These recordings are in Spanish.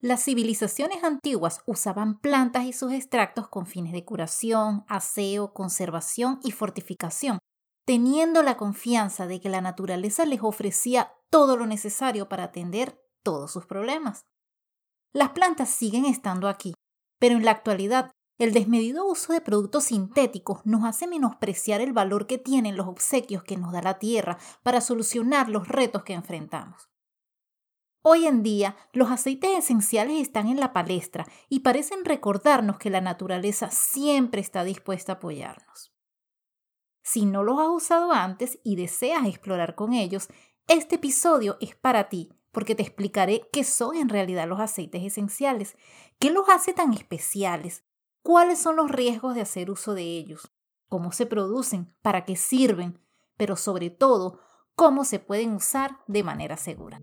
Las civilizaciones antiguas usaban plantas y sus extractos con fines de curación, aseo, conservación y fortificación, teniendo la confianza de que la naturaleza les ofrecía todo lo necesario para atender todos sus problemas. Las plantas siguen estando aquí, pero en la actualidad el desmedido uso de productos sintéticos nos hace menospreciar el valor que tienen los obsequios que nos da la tierra para solucionar los retos que enfrentamos. Hoy en día, los aceites esenciales están en la palestra y parecen recordarnos que la naturaleza siempre está dispuesta a apoyarnos. Si no los has usado antes y deseas explorar con ellos, este episodio es para ti, porque te explicaré qué son en realidad los aceites esenciales, qué los hace tan especiales, cuáles son los riesgos de hacer uso de ellos, cómo se producen, para qué sirven, pero sobre todo, cómo se pueden usar de manera segura.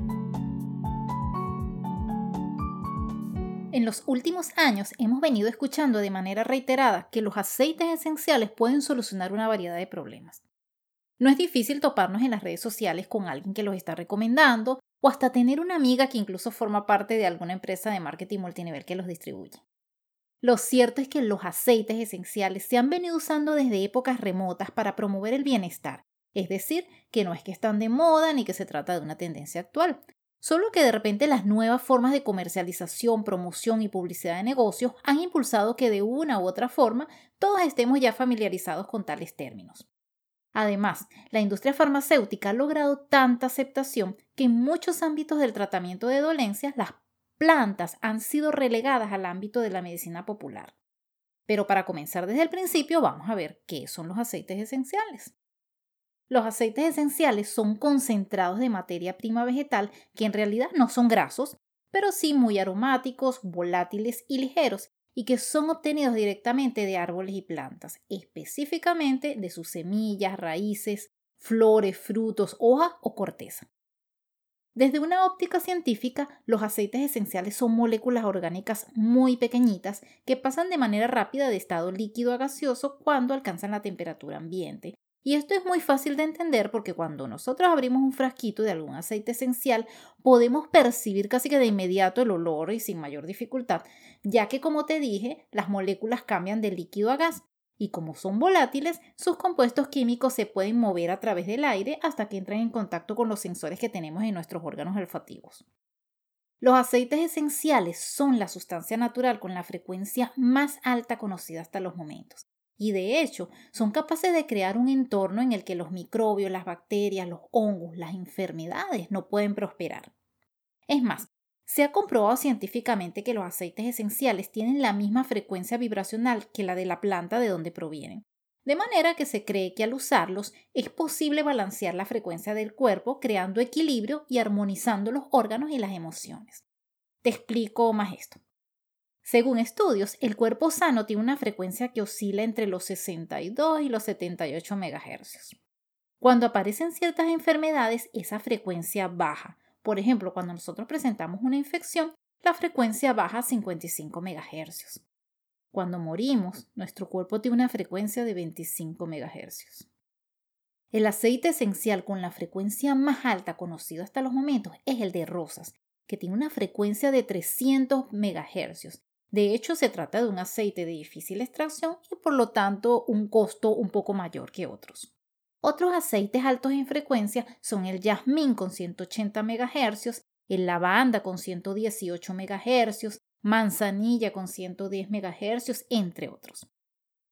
En los últimos años hemos venido escuchando de manera reiterada que los aceites esenciales pueden solucionar una variedad de problemas. No es difícil toparnos en las redes sociales con alguien que los está recomendando o hasta tener una amiga que incluso forma parte de alguna empresa de marketing multinivel que los distribuye. Lo cierto es que los aceites esenciales se han venido usando desde épocas remotas para promover el bienestar, es decir, que no es que están de moda ni que se trata de una tendencia actual, Solo que de repente las nuevas formas de comercialización, promoción y publicidad de negocios han impulsado que de una u otra forma todos estemos ya familiarizados con tales términos. Además, la industria farmacéutica ha logrado tanta aceptación que en muchos ámbitos del tratamiento de dolencias las plantas han sido relegadas al ámbito de la medicina popular. Pero para comenzar desde el principio vamos a ver qué son los aceites esenciales. Los aceites esenciales son concentrados de materia prima vegetal que en realidad no son grasos, pero sí muy aromáticos, volátiles y ligeros, y que son obtenidos directamente de árboles y plantas, específicamente de sus semillas, raíces, flores, frutos, hojas o corteza. Desde una óptica científica, los aceites esenciales son moléculas orgánicas muy pequeñitas que pasan de manera rápida de estado líquido a gaseoso cuando alcanzan la temperatura ambiente, y esto es muy fácil de entender porque cuando nosotros abrimos un frasquito de algún aceite esencial, podemos percibir casi que de inmediato el olor y sin mayor dificultad, ya que como te dije, las moléculas cambian de líquido a gas y como son volátiles, sus compuestos químicos se pueden mover a través del aire hasta que entran en contacto con los sensores que tenemos en nuestros órganos olfativos. Los aceites esenciales son la sustancia natural con la frecuencia más alta conocida hasta los momentos y de hecho son capaces de crear un entorno en el que los microbios, las bacterias, los hongos, las enfermedades no pueden prosperar. Es más, se ha comprobado científicamente que los aceites esenciales tienen la misma frecuencia vibracional que la de la planta de donde provienen, de manera que se cree que al usarlos es posible balancear la frecuencia del cuerpo creando equilibrio y armonizando los órganos y las emociones. Te explico más esto. Según estudios, el cuerpo sano tiene una frecuencia que oscila entre los 62 y los 78 MHz. Cuando aparecen ciertas enfermedades, esa frecuencia baja. Por ejemplo, cuando nosotros presentamos una infección, la frecuencia baja a 55 MHz. Cuando morimos, nuestro cuerpo tiene una frecuencia de 25 MHz. El aceite esencial con la frecuencia más alta conocido hasta los momentos es el de rosas, que tiene una frecuencia de 300 MHz de hecho, se trata de un aceite de difícil extracción y por lo tanto un costo un poco mayor que otros. Otros aceites altos en frecuencia son el jazmín con 180 MHz, el lavanda con 118 MHz, manzanilla con 110 MHz, entre otros.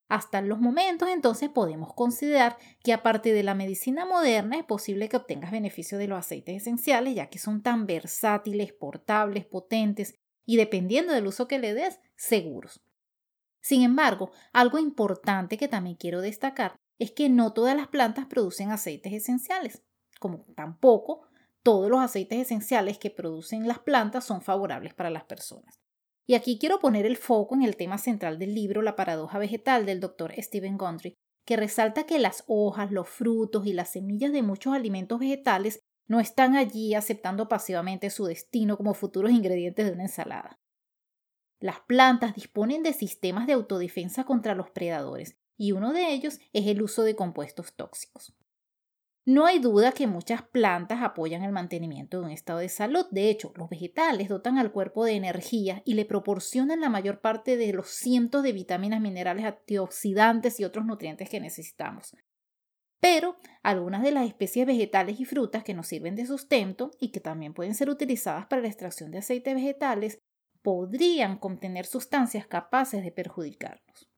Hasta los momentos entonces podemos considerar que aparte de la medicina moderna es posible que obtengas beneficio de los aceites esenciales ya que son tan versátiles, portables, potentes y dependiendo del uso que le des, seguros. Sin embargo, algo importante que también quiero destacar es que no todas las plantas producen aceites esenciales, como tampoco todos los aceites esenciales que producen las plantas son favorables para las personas. Y aquí quiero poner el foco en el tema central del libro La paradoja vegetal del doctor Stephen Gundry, que resalta que las hojas, los frutos y las semillas de muchos alimentos vegetales no están allí aceptando pasivamente su destino como futuros ingredientes de una ensalada. Las plantas disponen de sistemas de autodefensa contra los predadores, y uno de ellos es el uso de compuestos tóxicos. No hay duda que muchas plantas apoyan el mantenimiento de un estado de salud. De hecho, los vegetales dotan al cuerpo de energía y le proporcionan la mayor parte de los cientos de vitaminas, minerales, antioxidantes y otros nutrientes que necesitamos. Pero algunas de las especies vegetales y frutas que nos sirven de sustento y que también pueden ser utilizadas para la extracción de aceites vegetales podrían contener sustancias capaces de perjudicarnos.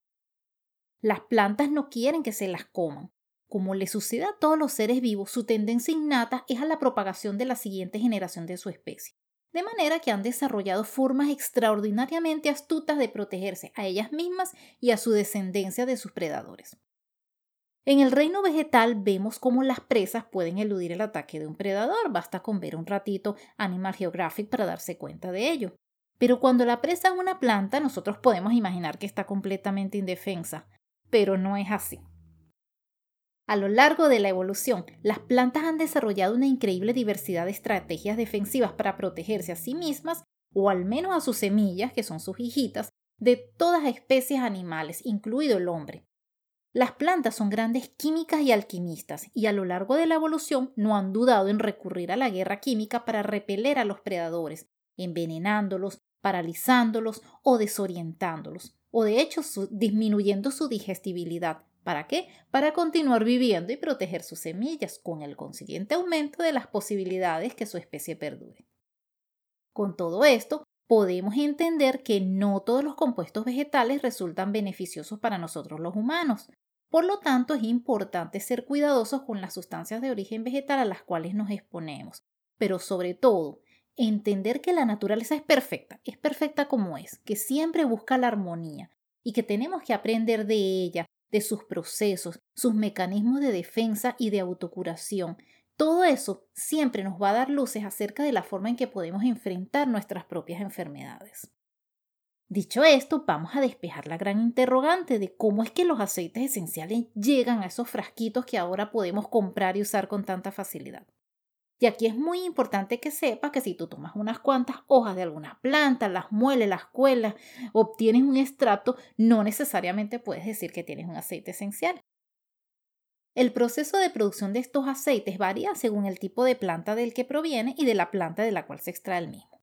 Las plantas no quieren que se las coman. Como le sucede a todos los seres vivos, su tendencia innata es a la propagación de la siguiente generación de su especie. De manera que han desarrollado formas extraordinariamente astutas de protegerse a ellas mismas y a su descendencia de sus predadores. En el reino vegetal vemos cómo las presas pueden eludir el ataque de un predador, basta con ver un ratito Animal Geographic para darse cuenta de ello. Pero cuando la presa es una planta, nosotros podemos imaginar que está completamente indefensa, pero no es así. A lo largo de la evolución, las plantas han desarrollado una increíble diversidad de estrategias defensivas para protegerse a sí mismas o al menos a sus semillas, que son sus hijitas, de todas especies animales, incluido el hombre. Las plantas son grandes químicas y alquimistas y a lo largo de la evolución no han dudado en recurrir a la guerra química para repeler a los predadores, envenenándolos, paralizándolos o desorientándolos, o de hecho disminuyendo su digestibilidad. ¿Para qué? Para continuar viviendo y proteger sus semillas, con el consiguiente aumento de las posibilidades que su especie perdure. Con todo esto, podemos entender que no todos los compuestos vegetales resultan beneficiosos para nosotros los humanos. Por lo tanto, es importante ser cuidadosos con las sustancias de origen vegetal a las cuales nos exponemos, pero sobre todo, entender que la naturaleza es perfecta, es perfecta como es, que siempre busca la armonía y que tenemos que aprender de ella, de sus procesos, sus mecanismos de defensa y de autocuración. Todo eso siempre nos va a dar luces acerca de la forma en que podemos enfrentar nuestras propias enfermedades. Dicho esto, vamos a despejar la gran interrogante de cómo es que los aceites esenciales llegan a esos frasquitos que ahora podemos comprar y usar con tanta facilidad. Y aquí es muy importante que sepas que si tú tomas unas cuantas hojas de alguna planta, las mueles, las cuelas, obtienes un extracto, no necesariamente puedes decir que tienes un aceite esencial. El proceso de producción de estos aceites varía según el tipo de planta del que proviene y de la planta de la cual se extrae el mismo.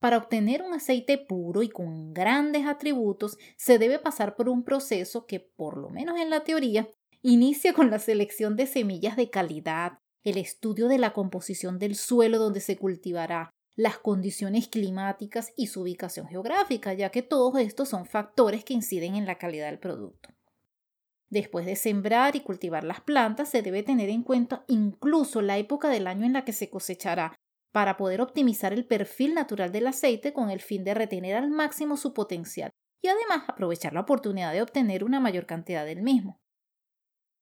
Para obtener un aceite puro y con grandes atributos, se debe pasar por un proceso que, por lo menos en la teoría, inicia con la selección de semillas de calidad, el estudio de la composición del suelo donde se cultivará, las condiciones climáticas y su ubicación geográfica, ya que todos estos son factores que inciden en la calidad del producto. Después de sembrar y cultivar las plantas, se debe tener en cuenta incluso la época del año en la que se cosechará, para poder optimizar el perfil natural del aceite con el fin de retener al máximo su potencial y además aprovechar la oportunidad de obtener una mayor cantidad del mismo.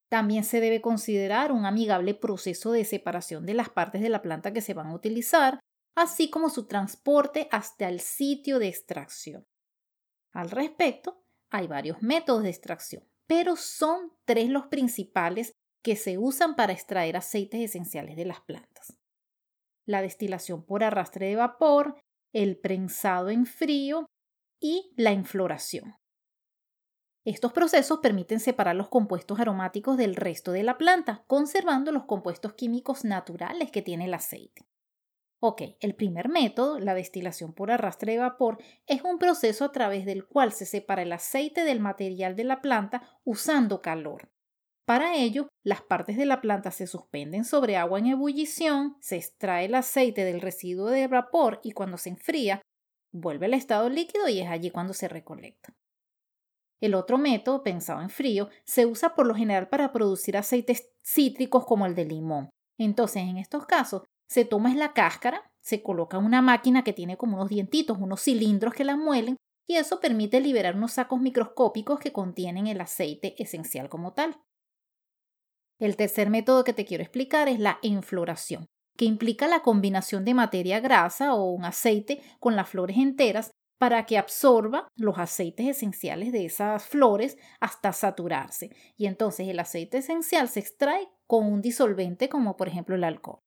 También se debe considerar un amigable proceso de separación de las partes de la planta que se van a utilizar, así como su transporte hasta el sitio de extracción. Al respecto, hay varios métodos de extracción, pero son tres los principales que se usan para extraer aceites esenciales de las plantas. La destilación por arrastre de vapor, el prensado en frío y la infloración. Estos procesos permiten separar los compuestos aromáticos del resto de la planta, conservando los compuestos químicos naturales que tiene el aceite. Ok, el primer método, la destilación por arrastre de vapor, es un proceso a través del cual se separa el aceite del material de la planta usando calor. Para ello, las partes de la planta se suspenden sobre agua en ebullición, se extrae el aceite del residuo de vapor y cuando se enfría, vuelve al estado líquido y es allí cuando se recolecta. El otro método, pensado en frío, se usa por lo general para producir aceites cítricos como el de limón. Entonces, en estos casos, se toma la cáscara, se coloca una máquina que tiene como unos dientitos, unos cilindros que la muelen, y eso permite liberar unos sacos microscópicos que contienen el aceite esencial como tal. El tercer método que te quiero explicar es la enfloración, que implica la combinación de materia grasa o un aceite con las flores enteras para que absorba los aceites esenciales de esas flores hasta saturarse. Y entonces el aceite esencial se extrae con un disolvente como por ejemplo el alcohol.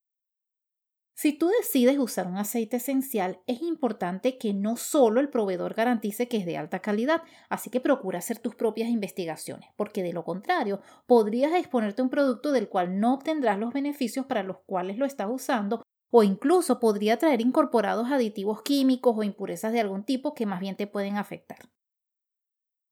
Si tú decides usar un aceite esencial, es importante que no solo el proveedor garantice que es de alta calidad, así que procura hacer tus propias investigaciones, porque de lo contrario, podrías exponerte a un producto del cual no obtendrás los beneficios para los cuales lo estás usando o incluso podría traer incorporados aditivos químicos o impurezas de algún tipo que más bien te pueden afectar.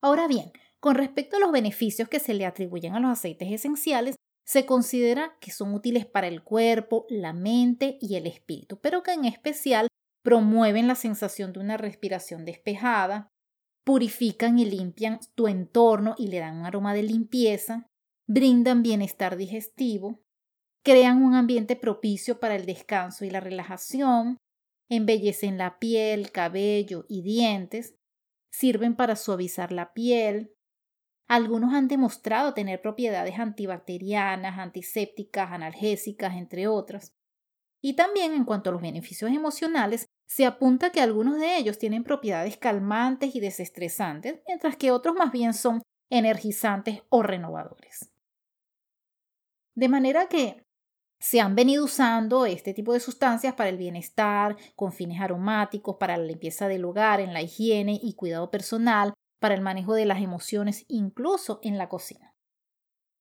Ahora bien, con respecto a los beneficios que se le atribuyen a los aceites esenciales, se considera que son útiles para el cuerpo, la mente y el espíritu, pero que en especial promueven la sensación de una respiración despejada, purifican y limpian tu entorno y le dan un aroma de limpieza, brindan bienestar digestivo, crean un ambiente propicio para el descanso y la relajación, embellecen la piel, cabello y dientes, sirven para suavizar la piel. Algunos han demostrado tener propiedades antibacterianas, antisépticas, analgésicas, entre otras. Y también en cuanto a los beneficios emocionales, se apunta que algunos de ellos tienen propiedades calmantes y desestresantes, mientras que otros más bien son energizantes o renovadores. De manera que se han venido usando este tipo de sustancias para el bienestar, con fines aromáticos, para la limpieza del hogar, en la higiene y cuidado personal, para el manejo de las emociones, incluso en la cocina.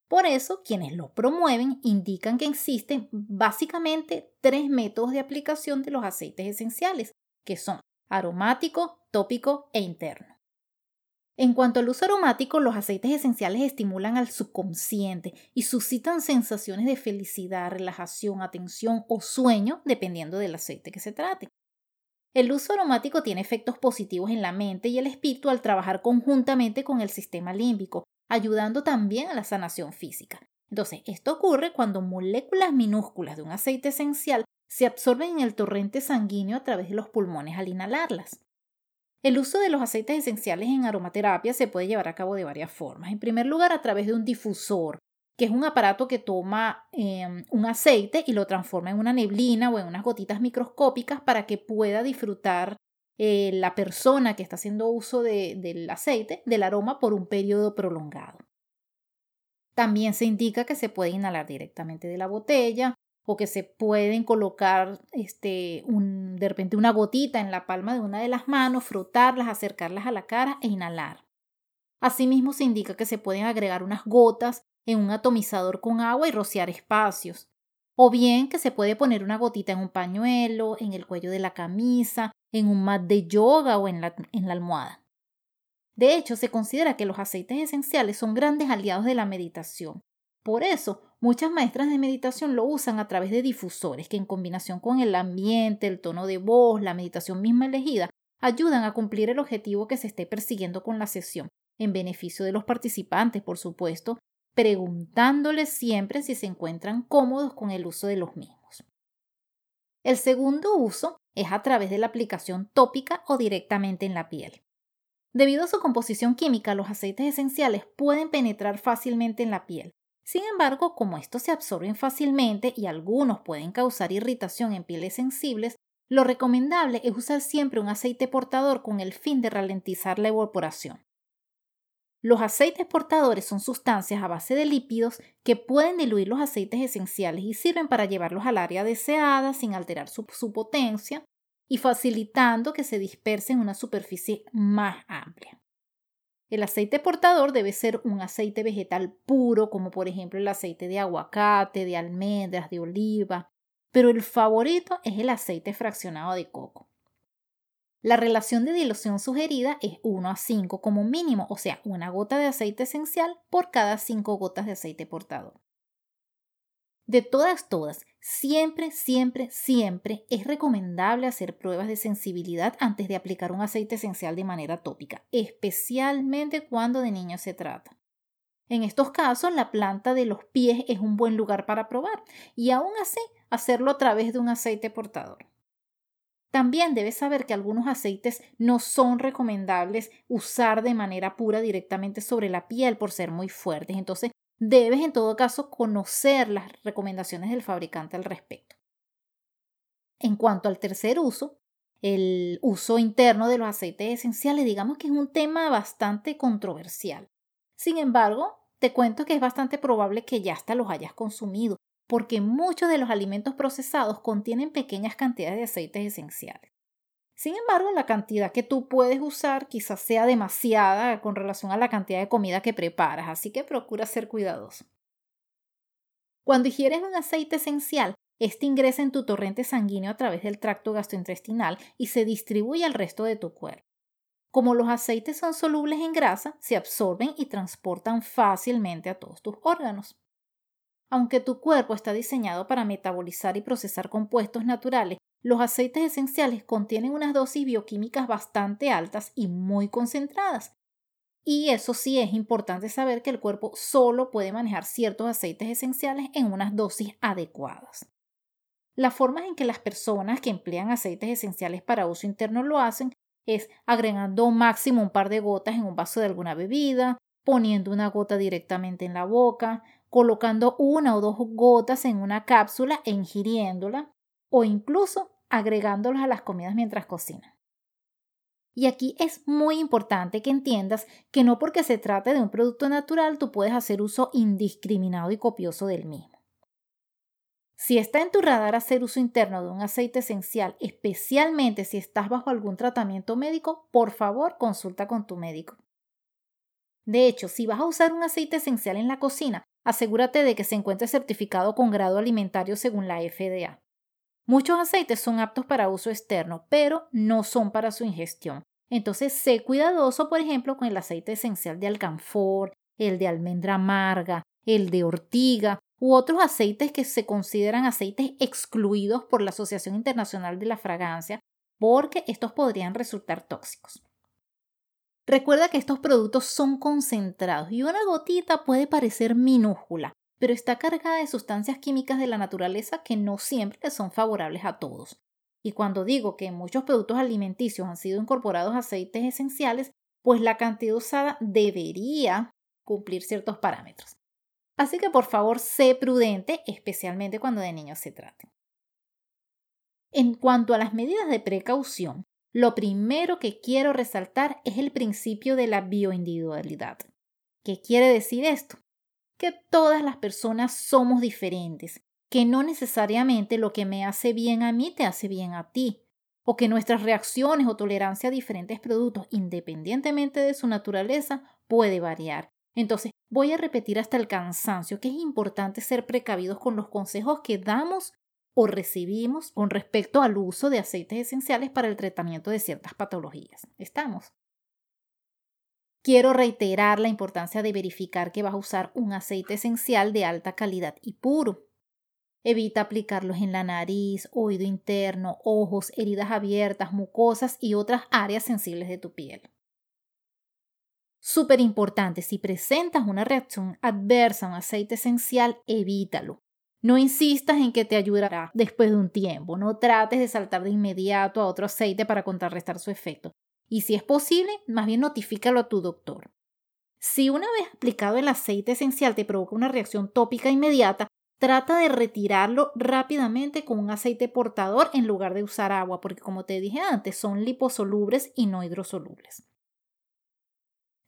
Por eso, quienes lo promueven indican que existen básicamente tres métodos de aplicación de los aceites esenciales, que son aromático, tópico e interno. En cuanto al uso aromático, los aceites esenciales estimulan al subconsciente y suscitan sensaciones de felicidad, relajación, atención o sueño, dependiendo del aceite que se trate. El uso aromático tiene efectos positivos en la mente y el espíritu al trabajar conjuntamente con el sistema límbico, ayudando también a la sanación física. Entonces, esto ocurre cuando moléculas minúsculas de un aceite esencial se absorben en el torrente sanguíneo a través de los pulmones al inhalarlas. El uso de los aceites esenciales en aromaterapia se puede llevar a cabo de varias formas. En primer lugar, a través de un difusor, que es un aparato que toma em, un aceite y lo transforma en una neblina o en unas gotitas microscópicas para que pueda disfrutar eh, la persona que está haciendo uso del aceite, del aroma, por un periodo prolongado. También se indica que se puede inhalar directamente de la botella o que se pueden colocar este, un, de repente una gotita en la palma de una de las manos, frotarlas, acercarlas a la cara e inhalar. Asimismo se indica que se pueden agregar unas gotas en un atomizador con agua y rociar espacios. O bien que se puede poner una gotita en un pañuelo, en el cuello de la camisa, en un mat de yoga o en la, en la almohada. De hecho, se considera que los aceites esenciales son grandes aliados de la meditación. Por eso, Muchas maestras de meditación lo usan a través de difusores que en combinación con el ambiente, el tono de voz, la meditación misma elegida, ayudan a cumplir el objetivo que se esté persiguiendo con la sesión, en beneficio de los participantes, por supuesto, preguntándoles siempre si se encuentran cómodos con el uso de los mismos. El segundo uso es a través de la aplicación tópica o directamente en la piel. Debido a su composición química, los aceites esenciales pueden penetrar fácilmente en la piel, sin embargo, como estos se absorben fácilmente y algunos pueden causar irritación en pieles sensibles, lo recomendable es usar siempre un aceite portador con el fin de ralentizar la evaporación. Los aceites portadores son sustancias a base de lípidos que pueden diluir los aceites esenciales y sirven para llevarlos al área deseada sin alterar su, potencia y facilitando que se dispersen en una superficie más amplia. El aceite portador debe ser un aceite vegetal puro, como por ejemplo el aceite de aguacate, de almendras, de oliva, pero el favorito es el aceite fraccionado de coco. La relación de dilución sugerida es 1 a 5 como mínimo, o sea, una gota de aceite esencial por cada 5 gotas de aceite portador. De todas, todas, siempre, siempre, siempre es recomendable hacer pruebas de sensibilidad antes de aplicar un aceite esencial de manera tópica, especialmente cuando de niños se trata. En estos casos, la planta de los pies es un buen lugar para probar y aún así hacerlo a través de un aceite portador. También debes saber que algunos aceites no son recomendables usar de manera pura directamente sobre la piel por ser muy fuertes. Entonces, debes en todo caso conocer las recomendaciones del fabricante al respecto. En cuanto al tercer uso, el uso interno de los aceites esenciales, digamos que es un tema bastante controversial. Sin embargo, te cuento que es bastante probable que ya hasta los hayas consumido, porque muchos de los alimentos procesados contienen pequeñas cantidades de aceites esenciales. Sin embargo, la cantidad que tú puedes usar quizás sea demasiada con relación a la cantidad de comida que preparas, así que procura ser cuidadoso. Cuando ingieres un aceite esencial, este ingresa en tu torrente sanguíneo a través del tracto gastrointestinal y se distribuye al resto de tu cuerpo. Como los aceites son solubles en grasa, se absorben y transportan fácilmente a todos tus órganos. Aunque tu cuerpo está diseñado para metabolizar y procesar compuestos naturales, los aceites esenciales contienen unas dosis bioquímicas bastante altas y muy concentradas. Y eso sí es importante saber que el cuerpo solo puede manejar ciertos aceites esenciales en unas dosis adecuadas. Las formas en que las personas que emplean aceites esenciales para uso interno lo hacen es agregando máximo un par de gotas en un vaso de alguna bebida, poniendo una gota directamente en la boca, colocando una o dos gotas en una cápsula e ingiriéndola, o incluso agregándolas a las comidas mientras cocinan. Y aquí es muy importante que entiendas que no porque se trate de un producto natural tú puedes hacer uso indiscriminado y copioso del mismo. Si está en tu radar hacer uso interno de un aceite esencial, especialmente si estás bajo algún tratamiento médico, por favor consulta con tu médico. De hecho, si vas a usar un aceite esencial en la cocina, asegúrate de que se encuentre certificado con grado alimentario según la FDA. Muchos aceites son aptos para uso externo, pero no son para su ingestión. Entonces, sé cuidadoso, por ejemplo, con el aceite esencial de alcanfor, el de almendra amarga, el de ortiga u otros aceites que se consideran aceites excluidos por la Asociación Internacional de la Fragancia, porque estos podrían resultar tóxicos. Recuerda que estos productos son concentrados y una gotita puede parecer minúscula, pero está cargada de sustancias químicas de la naturaleza que no siempre son favorables a todos. Y cuando digo que muchos productos alimenticios han sido incorporados aceites esenciales, pues la cantidad usada debería cumplir ciertos parámetros. Así que por favor sé prudente, especialmente cuando de niños se trate. En cuanto a las medidas de precaución, lo primero que quiero resaltar es el principio de la bioindividualidad. ¿Qué quiere decir esto? Que todas las personas somos diferentes, que no necesariamente lo que me hace bien a mí te hace bien a ti, o que nuestras reacciones o tolerancia a diferentes productos, independientemente de su naturaleza, puede variar. Entonces, voy a repetir hasta el cansancio que es importante ser precavidos con los consejos que damos o recibimos con respecto al uso de aceites esenciales para el tratamiento de ciertas patologías. ¿Estamos? Quiero reiterar la importancia de verificar que vas a usar un aceite esencial de alta calidad y puro. Evita aplicarlos en la nariz, oído interno, ojos, heridas abiertas, mucosas y otras áreas sensibles de tu piel. Súper importante, si presentas una reacción adversa a un aceite esencial, evítalo. No insistas en que te ayudará después de un tiempo. No trates de saltar de inmediato a otro aceite para contrarrestar su efecto. Y si es posible, más bien notifícalo a tu doctor. Si una vez aplicado el aceite esencial te provoca una reacción tópica inmediata, trata de retirarlo rápidamente con un aceite portador en lugar de usar agua, porque como te dije antes, son liposolubles y no hidrosolubles.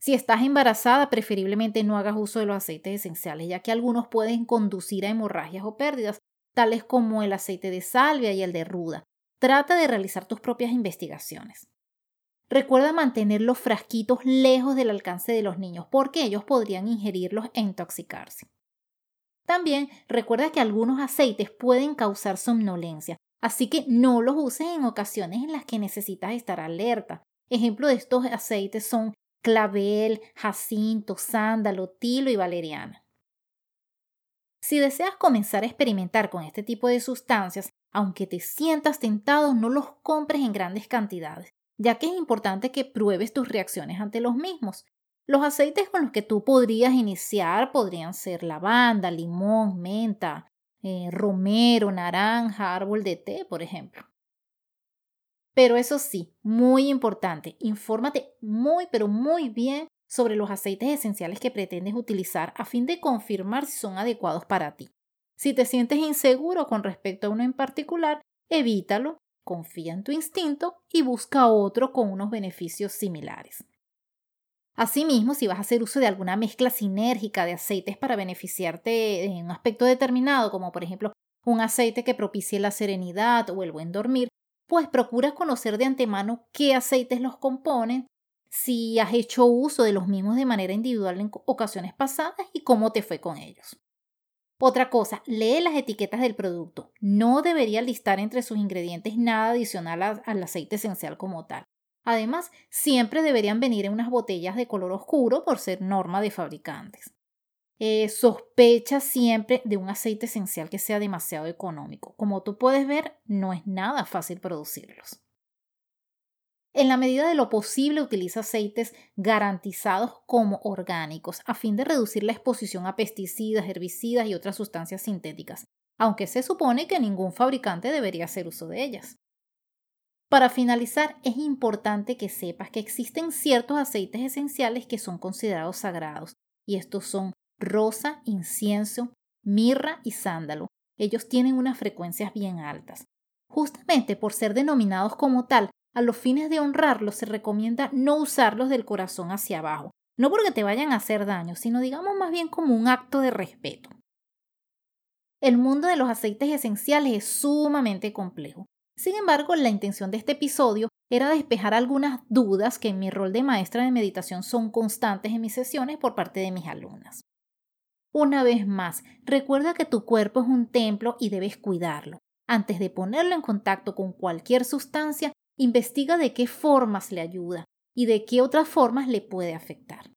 Si estás embarazada, preferiblemente no hagas uso de los aceites esenciales, ya que algunos pueden conducir a hemorragias o pérdidas, tales como el aceite de salvia y el de ruda. Trata de realizar tus propias investigaciones. Recuerda mantener los frasquitos lejos del alcance de los niños, porque ellos podrían ingerirlos e intoxicarse. También recuerda que algunos aceites pueden causar somnolencia, así que no los uses en ocasiones en las que necesitas estar alerta. Ejemplo de estos aceites son clavel, jacinto, sándalo, tilo y valeriana. Si deseas comenzar a experimentar con este tipo de sustancias, aunque te sientas tentado, no los compres en grandes cantidades, ya que es importante que pruebes tus reacciones ante los mismos. Los aceites con los que tú podrías iniciar podrían ser lavanda, limón, menta, eh, romero, naranja, árbol de té, por ejemplo. Pero eso sí, muy importante, infórmate muy pero muy bien sobre los aceites esenciales que pretendes utilizar a fin de confirmar si son adecuados para ti. Si te sientes inseguro con respecto a uno en particular, evítalo confía en tu instinto y busca otro con unos beneficios similares. Asimismo, si vas a hacer uso de alguna mezcla sinérgica de aceites para beneficiarte en un aspecto determinado, como por ejemplo un aceite que propicie la serenidad o el buen dormir, pues procura conocer de antemano qué aceites los componen, si has hecho uso de los mismos de manera individual en ocasiones pasadas y cómo te fue con ellos. Otra cosa, lee las etiquetas del producto. No debería listar entre sus ingredientes nada adicional al aceite esencial como tal. Además, siempre deberían venir en unas botellas de color oscuro por ser norma de fabricantes. Eh, sospecha siempre de un aceite esencial que sea demasiado económico. Como tú puedes ver, no es nada fácil producirlos. En la medida de lo posible utiliza aceites garantizados como orgánicos a fin de reducir la exposición a pesticidas, herbicidas y otras sustancias sintéticas, aunque se supone que ningún fabricante debería hacer uso de ellas. Para finalizar, es importante que sepas que existen ciertos aceites esenciales que son considerados sagrados, y estos son rosa, incienso, mirra y sándalo. Ellos tienen unas frecuencias bien altas. Justamente por ser denominados como tal, a los fines de honrarlos se recomienda no usarlos del corazón hacia abajo, no porque te vayan a hacer daño, sino digamos más bien como un acto de respeto. El mundo de los aceites esenciales es sumamente complejo sin embargo, la intención de este episodio era despejar algunas dudas que en mi rol de maestra de meditación son constantes en mis sesiones por parte de mis alumnas. Una vez más, recuerda que tu cuerpo es un templo y debes cuidarlo. Antes de ponerlo en contacto con cualquier sustancia, investiga de qué formas le ayuda y de qué otras formas le puede afectar.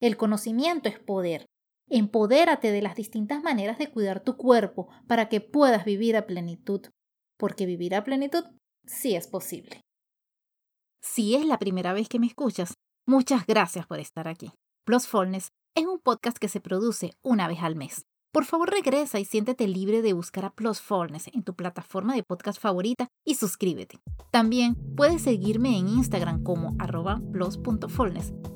El conocimiento es poder. Empodérate de las distintas maneras de cuidar tu cuerpo para que puedas vivir a plenitud porque vivir a plenitud sí es posible. Si es la primera vez que me escuchas, muchas gracias por estar aquí. Es un podcast que se produce una vez al mes. Por favor regresa y siéntete libre de buscar a Plusfulness en tu plataforma de podcast favorita y suscríbete. También puedes seguirme en Instagram como arroba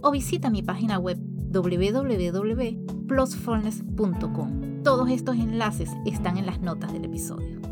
o visita mi página web www.plusfulness.com. Todos estos enlaces están en las notas del episodio.